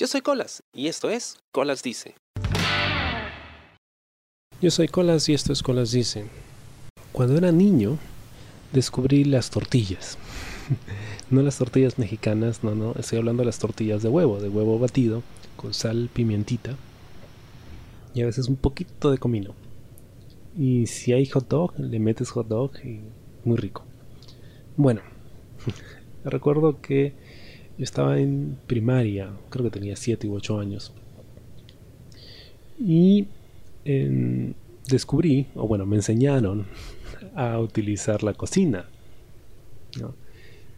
Yo soy Colas y esto es Colas Dice. Yo soy Colas y esto es Colas Dice. Cuando era niño descubrí las tortillas. no las tortillas mexicanas, no, no, estoy hablando de las tortillas de huevo, de huevo batido con sal, pimientita y a veces un poquito de comino. Y si hay hot dog, le metes hot dog y muy rico. Bueno, recuerdo que yo estaba en primaria, creo que tenía 7 u 8 años. Y descubrí, o bueno, me enseñaron a utilizar la cocina.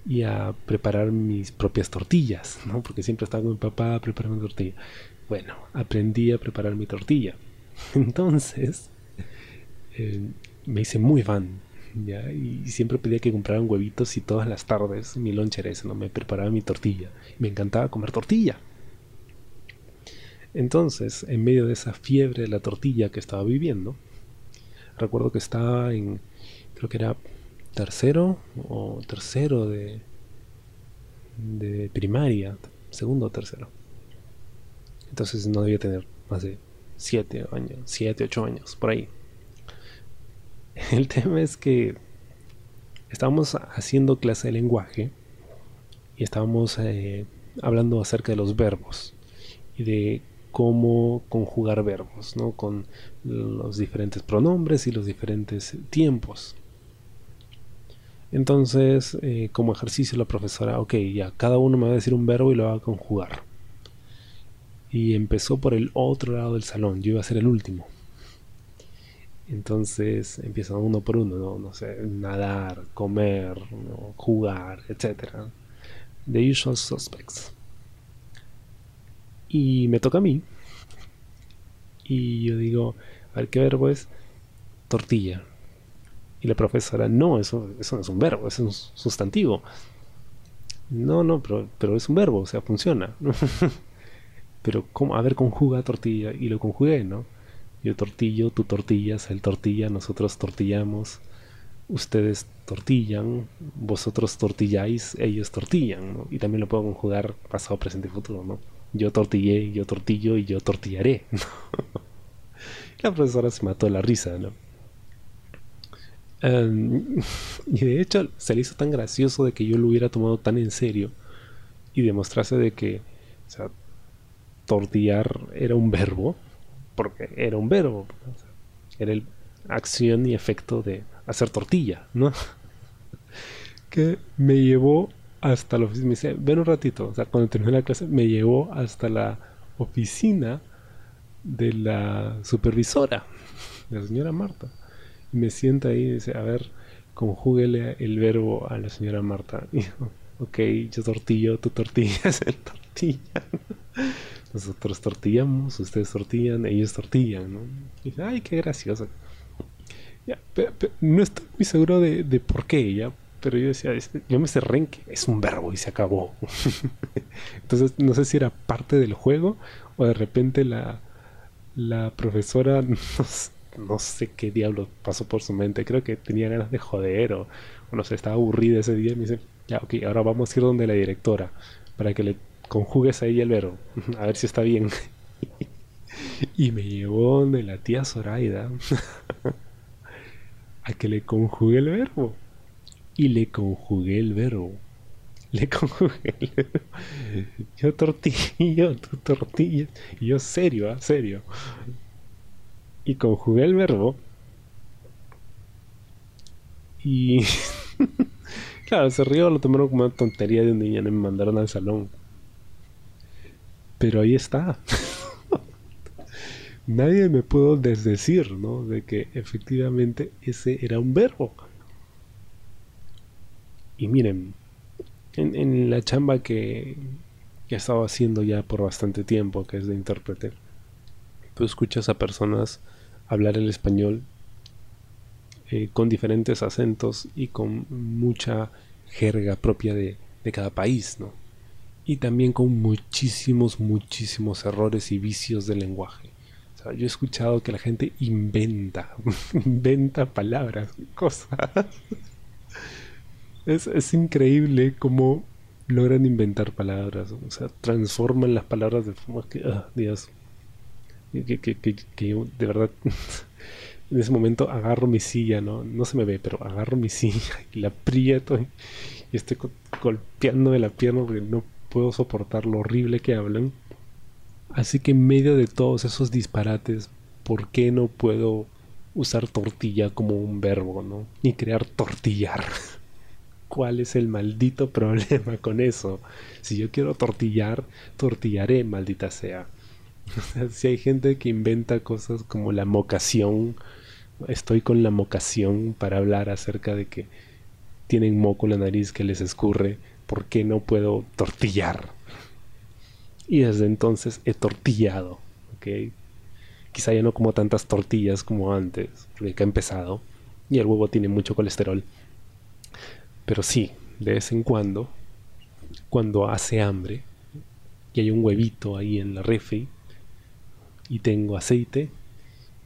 Y a preparar mis propias tortillas, ¿no? Porque siempre estaba con mi papá preparando tortilla. Bueno, aprendí a preparar mi tortilla. Entonces, eh, me hice muy fan y siempre pedía que compraran huevitos y todas las tardes mi lonche era ese, ¿no? Me preparaba mi tortilla. Me encantaba comer tortilla. Entonces, en medio de esa fiebre de la tortilla que estaba viviendo, recuerdo que estaba en, creo que era tercero o tercero de, de primaria, segundo o tercero. Entonces no debía tener más de siete años, siete, ocho años, por ahí. El tema es que estábamos haciendo clase de lenguaje y estábamos eh, hablando acerca de los verbos y de cómo conjugar verbos, ¿no? Con los diferentes pronombres y los diferentes tiempos. Entonces, eh, como ejercicio, la profesora, ok, ya, cada uno me va a decir un verbo y lo va a conjugar. Y empezó por el otro lado del salón, yo iba a ser el último. Entonces empiezan uno por uno, ¿no? sé, nadar, comer, jugar, etc. The usual suspects. Y me toca a mí. Y yo digo, a ver qué verbo es tortilla. Y la profesora, no, eso, eso no es un verbo, es un sustantivo. No, no, pero, pero es un verbo, o sea, funciona. pero, ¿cómo? A ver, conjuga tortilla. Y lo conjugué, ¿no? Yo tortillo, tú tortillas, él tortilla, nosotros tortillamos, ustedes tortillan, vosotros tortilláis, ellos tortillan, ¿no? Y también lo puedo conjugar pasado, presente y futuro, ¿no? Yo tortillé, yo tortillo y yo tortillaré. la profesora se mató la risa, ¿no? Em, y de hecho se le hizo tan gracioso de que yo lo hubiera tomado tan en serio y demostrase de que, o sea, tortillar era un verbo porque era un verbo, era el acción y efecto de hacer tortilla, ¿no? que me llevó hasta la oficina, me dice, ven un ratito, o sea, cuando terminé la clase, me llevó hasta la oficina de la supervisora, la señora Marta. Y me sienta ahí y dice, a ver, conjúguele el verbo a la señora Marta. Y yo, ok, yo tortillo, tú tortillas, el tortilla. Nosotros tortillamos, ustedes tortillan, ellos tortillan, ¿no? Y dice, ay, qué gracioso. Ya, no estoy muy seguro de, por qué, ya, pero yo decía, yo me cerré en que es un verbo y se acabó. Entonces, no sé si era parte del juego o de repente la, la profesora, no, sé qué diablo pasó por su mente, creo que tenía ganas de joder o, o no sé, estaba aburrida ese día y me dice, ya, ok, ahora vamos a ir donde la directora para que le conjugues ahí el verbo, a ver si está bien. y me llevó de la tía Zoraida a que le conjugue el verbo. Y le conjugué el verbo. Le conjugué el verbo. Yo tortilla, tú tortilla. Y yo serio, ¿ah? serio. Y conjugué el verbo. Y claro, se rió, lo tomaron como una tontería de un niño y me mandaron al salón. Pero ahí está. Nadie me pudo desdecir, ¿no? De que efectivamente ese era un verbo. Y miren, en, la chamba que, que he estado haciendo ya por bastante tiempo, que es de intérprete, tú escuchas a personas hablar el español eh, con diferentes acentos y con mucha jerga propia de, de cada país, ¿no? Y también con muchísimos, muchísimos errores y vicios del lenguaje. O sea, yo he escuchado que la gente inventa, inventa palabras, cosas. Es, es increíble cómo logran inventar palabras, o sea, transforman las palabras de forma que, ah, Dios, que, que, que, yo de verdad en ese momento agarro mi silla, ¿no? No se me ve, pero agarro mi silla y la aprieto y, estoy golpeando de la pierna porque no puedo soportar lo horrible que hablan. Así que en medio de todos esos disparates, ¿por qué no puedo usar tortilla como un verbo, ¿no? Y crear tortillar. ¿Cuál es el maldito problema con eso? Si yo quiero tortillar, tortillaré, maldita sea. si hay gente que inventa cosas como la mocación, estoy con la mocación para hablar acerca de que tienen moco en la nariz que les escurre, ¿por qué no puedo tortillar? Y desde entonces he tortillado, ¿ok? Quizá ya no como tantas tortillas como antes, porque ha empezado, y el huevo tiene mucho colesterol. Pero sí, de vez en cuando, cuando hace hambre, y hay un huevito ahí en la refri, y tengo aceite,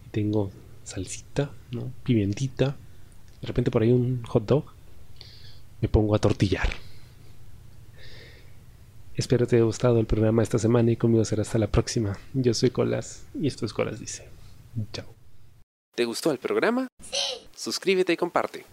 y tengo salsita, ¿no? pimentita, de repente por ahí un hot dog, me pongo a tortillar. Espero te haya gustado el programa esta semana y conmigo será hasta la próxima. Yo soy Colas y esto es Colas Dice. Chao. ¿Te gustó el programa? Sí. Suscríbete y comparte.